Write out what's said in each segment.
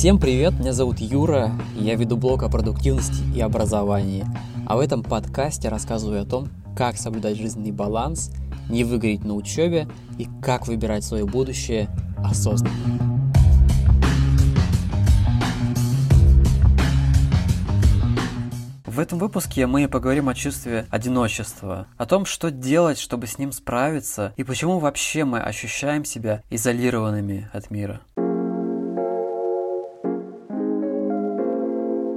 Всем привет, меня зовут Юра, я веду блог о продуктивности и образовании. А в этом подкасте рассказываю о том, как соблюдать жизненный баланс, не выгореть на учебе и как выбирать свое будущее осознанно. В этом выпуске мы поговорим о чувстве одиночества, о том, что делать, чтобы с ним справиться, и почему вообще мы ощущаем себя изолированными от мира.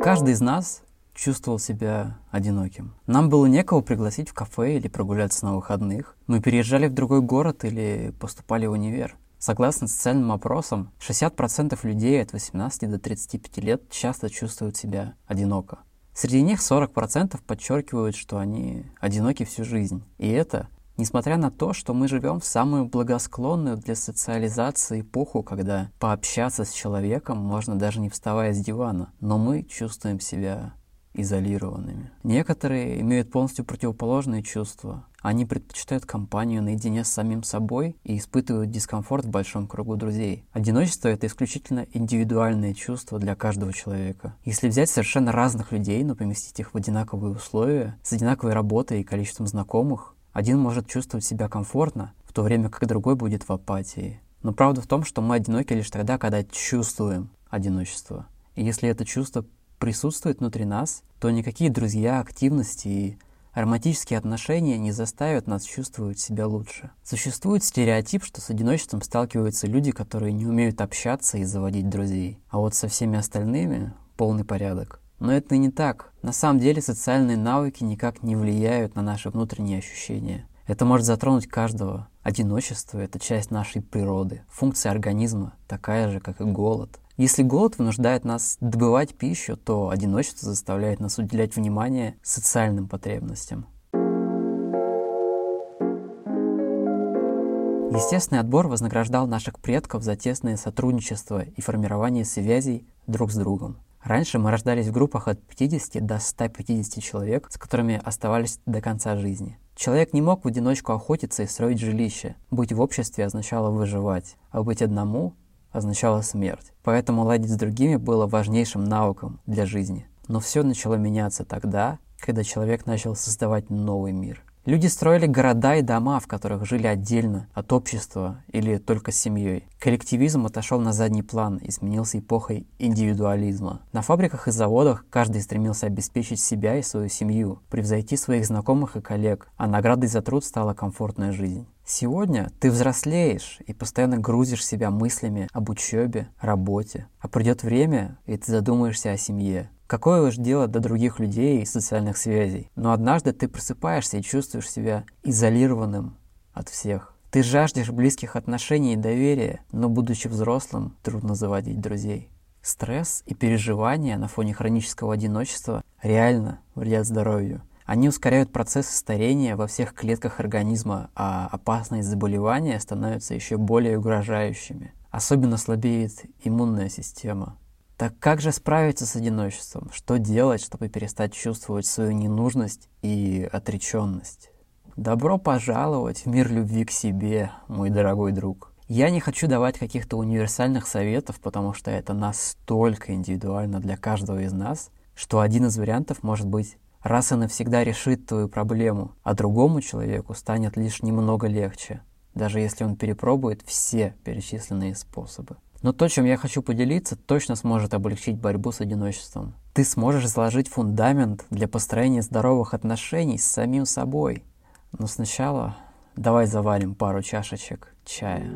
Каждый из нас чувствовал себя одиноким. Нам было некого пригласить в кафе или прогуляться на выходных. Мы переезжали в другой город или поступали в универ. Согласно социальным опросам, 60% людей от 18 до 35 лет часто чувствуют себя одиноко. Среди них 40% подчеркивают, что они одиноки всю жизнь. И это Несмотря на то, что мы живем в самую благосклонную для социализации эпоху, когда пообщаться с человеком можно даже не вставая с дивана, но мы чувствуем себя изолированными. Некоторые имеют полностью противоположные чувства. Они предпочитают компанию наедине с самим собой и испытывают дискомфорт в большом кругу друзей. Одиночество — это исключительно индивидуальное чувство для каждого человека. Если взять совершенно разных людей, но поместить их в одинаковые условия, с одинаковой работой и количеством знакомых, один может чувствовать себя комфортно, в то время как другой будет в апатии. Но правда в том, что мы одиноки лишь тогда, когда чувствуем одиночество. И если это чувство присутствует внутри нас, то никакие друзья, активности и романтические отношения не заставят нас чувствовать себя лучше. Существует стереотип, что с одиночеством сталкиваются люди, которые не умеют общаться и заводить друзей. А вот со всеми остальными полный порядок. Но это не так. На самом деле социальные навыки никак не влияют на наши внутренние ощущения. Это может затронуть каждого. Одиночество — это часть нашей природы. Функция организма такая же, как и голод. Если голод вынуждает нас добывать пищу, то одиночество заставляет нас уделять внимание социальным потребностям. Естественный отбор вознаграждал наших предков за тесное сотрудничество и формирование связей друг с другом. Раньше мы рождались в группах от 50 до 150 человек, с которыми оставались до конца жизни. Человек не мог в одиночку охотиться и строить жилище. Быть в обществе означало выживать, а быть одному означало смерть. Поэтому ладить с другими было важнейшим навыком для жизни. Но все начало меняться тогда, когда человек начал создавать новый мир – Люди строили города и дома, в которых жили отдельно от общества или только с семьей. Коллективизм отошел на задний план и сменился эпохой индивидуализма. На фабриках и заводах каждый стремился обеспечить себя и свою семью, превзойти своих знакомых и коллег, а наградой за труд стала комфортная жизнь. Сегодня ты взрослеешь и постоянно грузишь себя мыслями об учебе, работе. А придет время, и ты задумаешься о семье, Какое уж дело до других людей и социальных связей. Но однажды ты просыпаешься и чувствуешь себя изолированным от всех. Ты жаждешь близких отношений и доверия, но будучи взрослым, трудно заводить друзей. Стресс и переживания на фоне хронического одиночества реально вредят здоровью. Они ускоряют процессы старения во всех клетках организма, а опасные заболевания становятся еще более угрожающими. Особенно слабеет иммунная система. Так как же справиться с одиночеством? Что делать, чтобы перестать чувствовать свою ненужность и отреченность? Добро пожаловать в мир любви к себе, мой дорогой друг. Я не хочу давать каких-то универсальных советов, потому что это настолько индивидуально для каждого из нас, что один из вариантов может быть раз и навсегда решит твою проблему, а другому человеку станет лишь немного легче, даже если он перепробует все перечисленные способы. Но то, чем я хочу поделиться, точно сможет облегчить борьбу с одиночеством. Ты сможешь заложить фундамент для построения здоровых отношений с самим собой. Но сначала давай заварим пару чашечек чая.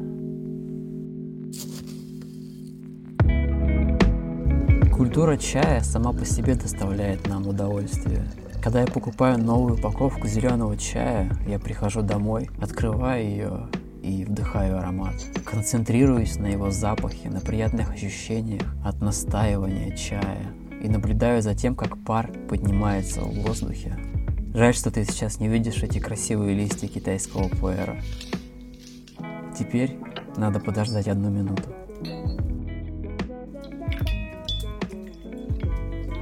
Культура чая сама по себе доставляет нам удовольствие. Когда я покупаю новую упаковку зеленого чая, я прихожу домой, открываю ее и вдыхаю аромат. Концентрируюсь на его запахе, на приятных ощущениях от настаивания чая и наблюдаю за тем, как пар поднимается в воздухе. Жаль, что ты сейчас не видишь эти красивые листья китайского пуэра. Теперь надо подождать одну минуту.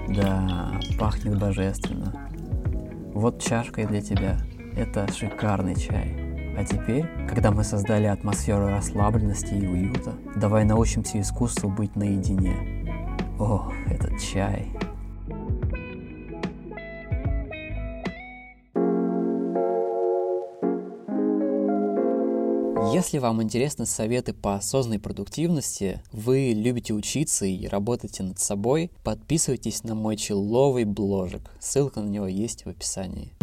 Да, пахнет божественно. Вот чашка для тебя. Это шикарный чай. А теперь, когда мы создали атмосферу расслабленности и уюта, давай научимся искусству быть наедине. О, этот чай. Если вам интересны советы по осознанной продуктивности, вы любите учиться и работаете над собой, подписывайтесь на мой человый бложек. Ссылка на него есть в описании.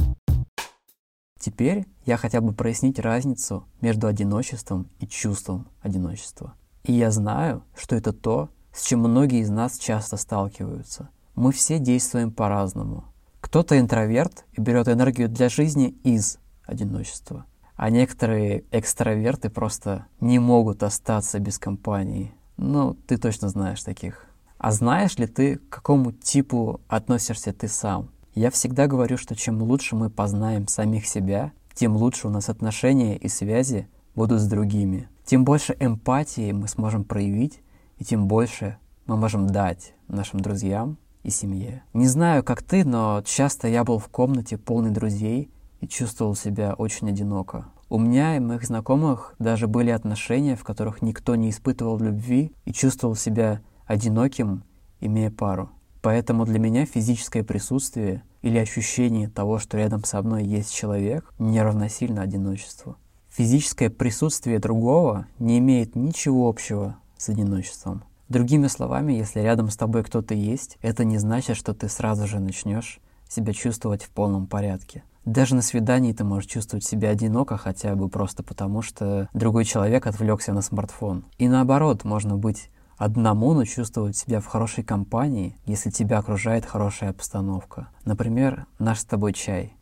Теперь я хотел бы прояснить разницу между одиночеством и чувством одиночества. И я знаю, что это то, с чем многие из нас часто сталкиваются. Мы все действуем по-разному. Кто-то интроверт и берет энергию для жизни из одиночества – а некоторые экстраверты просто не могут остаться без компании. Ну, ты точно знаешь таких. А знаешь ли ты, к какому типу относишься ты сам? Я всегда говорю, что чем лучше мы познаем самих себя, тем лучше у нас отношения и связи будут с другими. Тем больше эмпатии мы сможем проявить, и тем больше мы можем дать нашим друзьям и семье. Не знаю, как ты, но часто я был в комнате полной друзей, и чувствовал себя очень одиноко. У меня и моих знакомых даже были отношения, в которых никто не испытывал любви и чувствовал себя одиноким, имея пару. Поэтому для меня физическое присутствие или ощущение того, что рядом со мной есть человек, не равносильно одиночеству. Физическое присутствие другого не имеет ничего общего с одиночеством. Другими словами, если рядом с тобой кто-то есть, это не значит, что ты сразу же начнешь себя чувствовать в полном порядке. Даже на свидании ты можешь чувствовать себя одиноко хотя бы просто потому, что другой человек отвлекся на смартфон. И наоборот, можно быть одному, но чувствовать себя в хорошей компании, если тебя окружает хорошая обстановка. Например, наш с тобой чай.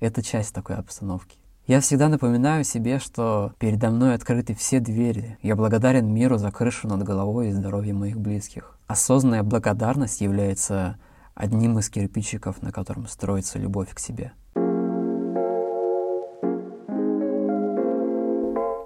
Это часть такой обстановки. Я всегда напоминаю себе, что передо мной открыты все двери. Я благодарен миру за крышу над головой и здоровье моих близких. Осознанная благодарность является одним из кирпичиков, на котором строится любовь к себе.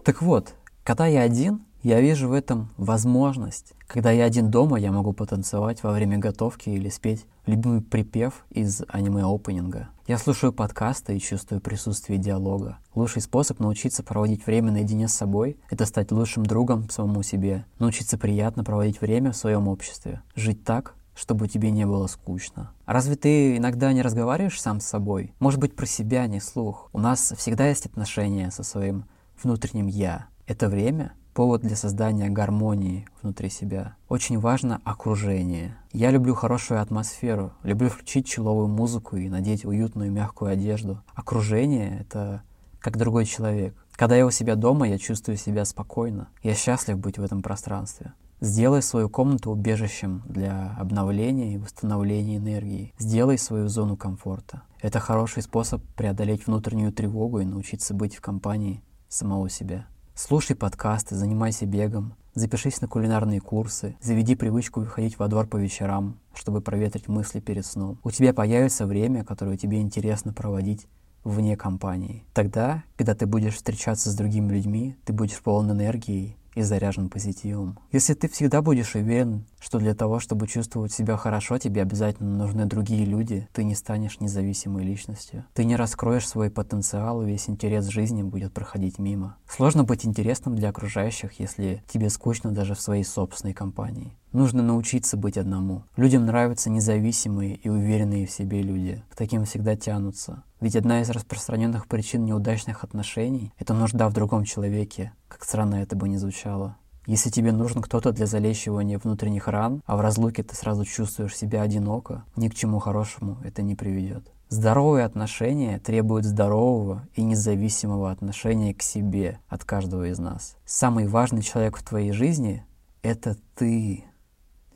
Так вот, когда я один, я вижу в этом возможность. Когда я один дома, я могу потанцевать во время готовки или спеть любимый припев из аниме-опенинга. Я слушаю подкасты и чувствую присутствие диалога. Лучший способ научиться проводить время наедине с собой — это стать лучшим другом самому себе, научиться приятно проводить время в своем обществе, жить так, чтобы тебе не было скучно. Разве ты иногда не разговариваешь сам с собой? Может быть, про себя, не слух. У нас всегда есть отношения со своим внутренним «я». Это время — повод для создания гармонии внутри себя. Очень важно окружение. Я люблю хорошую атмосферу, люблю включить человую музыку и надеть уютную мягкую одежду. Окружение — это как другой человек. Когда я у себя дома, я чувствую себя спокойно. Я счастлив быть в этом пространстве. Сделай свою комнату убежищем для обновления и восстановления энергии. Сделай свою зону комфорта. Это хороший способ преодолеть внутреннюю тревогу и научиться быть в компании самого себя. Слушай подкасты, занимайся бегом, запишись на кулинарные курсы, заведи привычку выходить во двор по вечерам, чтобы проветрить мысли перед сном. У тебя появится время, которое тебе интересно проводить вне компании. Тогда, когда ты будешь встречаться с другими людьми, ты будешь полон энергии и заряжен позитивом. Если ты всегда будешь уверен, что для того, чтобы чувствовать себя хорошо, тебе обязательно нужны другие люди, ты не станешь независимой личностью. Ты не раскроешь свой потенциал, и весь интерес жизни будет проходить мимо. Сложно быть интересным для окружающих, если тебе скучно даже в своей собственной компании. Нужно научиться быть одному. Людям нравятся независимые и уверенные в себе люди. К таким всегда тянутся. Ведь одна из распространенных причин неудачных отношений — это нужда в другом человеке, как странно это бы ни звучало. Если тебе нужен кто-то для залечивания внутренних ран, а в разлуке ты сразу чувствуешь себя одиноко, ни к чему хорошему это не приведет. Здоровые отношения требуют здорового и независимого отношения к себе от каждого из нас. Самый важный человек в твоей жизни — это ты.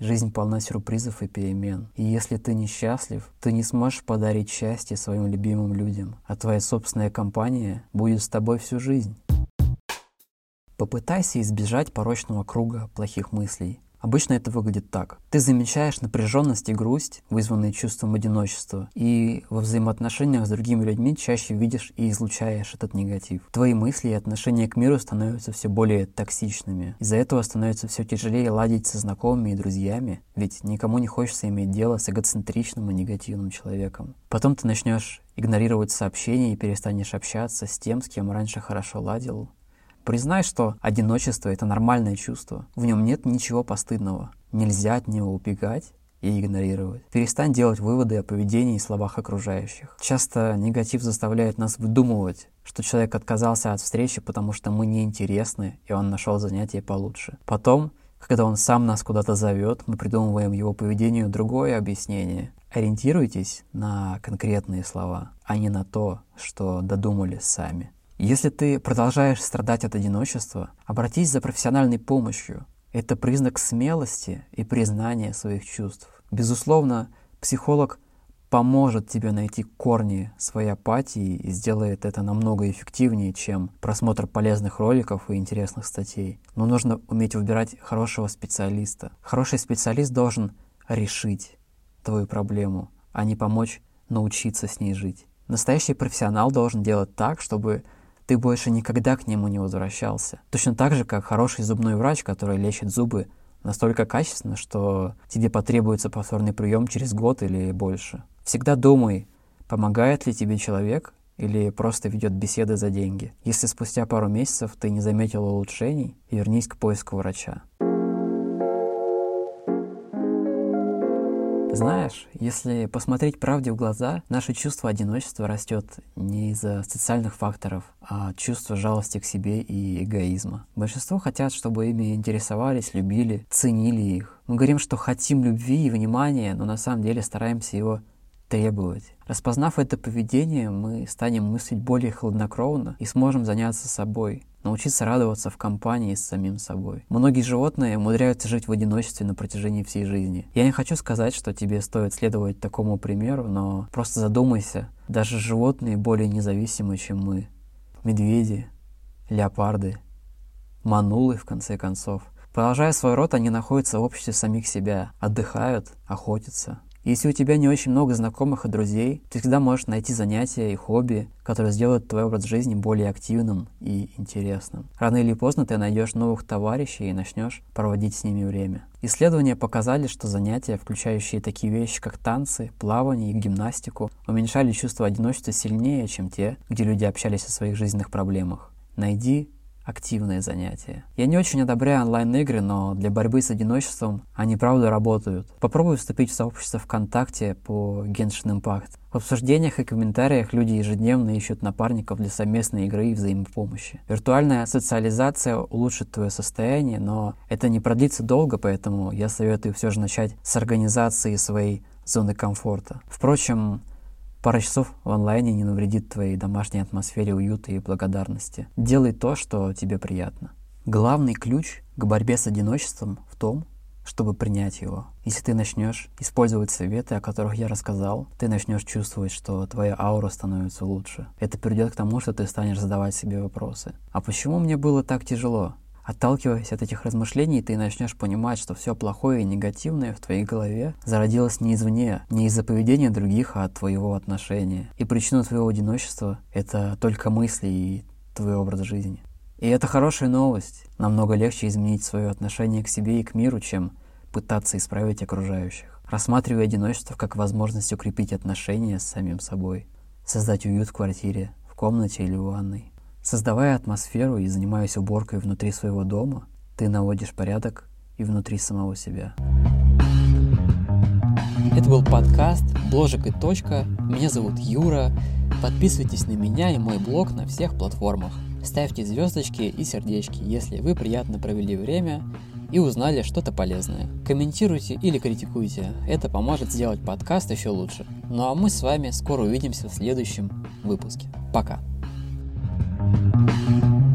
Жизнь полна сюрпризов и перемен. И если ты несчастлив, ты не сможешь подарить счастье своим любимым людям, а твоя собственная компания будет с тобой всю жизнь. Попытайся избежать порочного круга плохих мыслей. Обычно это выглядит так. Ты замечаешь напряженность и грусть, вызванные чувством одиночества, и во взаимоотношениях с другими людьми чаще видишь и излучаешь этот негатив. Твои мысли и отношения к миру становятся все более токсичными. Из-за этого становится все тяжелее ладить со знакомыми и друзьями, ведь никому не хочется иметь дело с эгоцентричным и негативным человеком. Потом ты начнешь игнорировать сообщения и перестанешь общаться с тем, с кем раньше хорошо ладил, Признай, что одиночество — это нормальное чувство. В нем нет ничего постыдного. Нельзя от него убегать и игнорировать. Перестань делать выводы о поведении и словах окружающих. Часто негатив заставляет нас выдумывать, что человек отказался от встречи, потому что мы неинтересны, и он нашел занятие получше. Потом, когда он сам нас куда-то зовет, мы придумываем его поведению другое объяснение. Ориентируйтесь на конкретные слова, а не на то, что додумали сами. Если ты продолжаешь страдать от одиночества, обратись за профессиональной помощью. Это признак смелости и признания своих чувств. Безусловно, психолог поможет тебе найти корни своей апатии и сделает это намного эффективнее, чем просмотр полезных роликов и интересных статей. Но нужно уметь выбирать хорошего специалиста. Хороший специалист должен решить твою проблему, а не помочь научиться с ней жить. Настоящий профессионал должен делать так, чтобы ты больше никогда к нему не возвращался. Точно так же, как хороший зубной врач, который лечит зубы настолько качественно, что тебе потребуется повторный прием через год или больше. Всегда думай, помогает ли тебе человек или просто ведет беседы за деньги. Если спустя пару месяцев ты не заметил улучшений, вернись к поиску врача. Знаешь, если посмотреть правде в глаза, наше чувство одиночества растет не из-за социальных факторов, а чувство жалости к себе и эгоизма. Большинство хотят, чтобы ими интересовались, любили, ценили их. Мы говорим, что хотим любви и внимания, но на самом деле стараемся его требовать. Распознав это поведение, мы станем мыслить более хладнокровно и сможем заняться собой, научиться радоваться в компании с самим собой. Многие животные умудряются жить в одиночестве на протяжении всей жизни. Я не хочу сказать, что тебе стоит следовать такому примеру, но просто задумайся, даже животные более независимы, чем мы. Медведи, леопарды, манулы, в конце концов. Продолжая свой род, они находятся в обществе самих себя, отдыхают, охотятся, если у тебя не очень много знакомых и друзей, ты всегда можешь найти занятия и хобби, которые сделают твой образ жизни более активным и интересным. Рано или поздно ты найдешь новых товарищей и начнешь проводить с ними время. Исследования показали, что занятия, включающие такие вещи, как танцы, плавание и гимнастику, уменьшали чувство одиночества сильнее, чем те, где люди общались о своих жизненных проблемах. Найди активные занятия. Я не очень одобряю онлайн-игры, но для борьбы с одиночеством они правда работают. Попробуй вступить в сообщество ВКонтакте по Genshin Impact. В обсуждениях и комментариях люди ежедневно ищут напарников для совместной игры и взаимопомощи. Виртуальная социализация улучшит твое состояние, но это не продлится долго, поэтому я советую все же начать с организации своей зоны комфорта. Впрочем, Пара часов в онлайне не навредит твоей домашней атмосфере уюта и благодарности. Делай то, что тебе приятно. Главный ключ к борьбе с одиночеством в том, чтобы принять его. Если ты начнешь использовать советы, о которых я рассказал, ты начнешь чувствовать, что твоя аура становится лучше. Это приведет к тому, что ты станешь задавать себе вопросы. А почему мне было так тяжело? Отталкиваясь от этих размышлений, ты начнешь понимать, что все плохое и негативное в твоей голове зародилось не извне, не из-за поведения других, а от твоего отношения. И причина твоего одиночества — это только мысли и твой образ жизни. И это хорошая новость. Намного легче изменить свое отношение к себе и к миру, чем пытаться исправить окружающих. Рассматривай одиночество как возможность укрепить отношения с самим собой, создать уют в квартире, в комнате или в ванной. Создавая атмосферу и занимаясь уборкой внутри своего дома, ты наводишь порядок и внутри самого себя. Это был подкаст «Бложек и точка». Меня зовут Юра. Подписывайтесь на меня и мой блог на всех платформах. Ставьте звездочки и сердечки, если вы приятно провели время и узнали что-то полезное. Комментируйте или критикуйте, это поможет сделать подкаст еще лучше. Ну а мы с вами скоро увидимся в следующем выпуске. Пока! Thank you.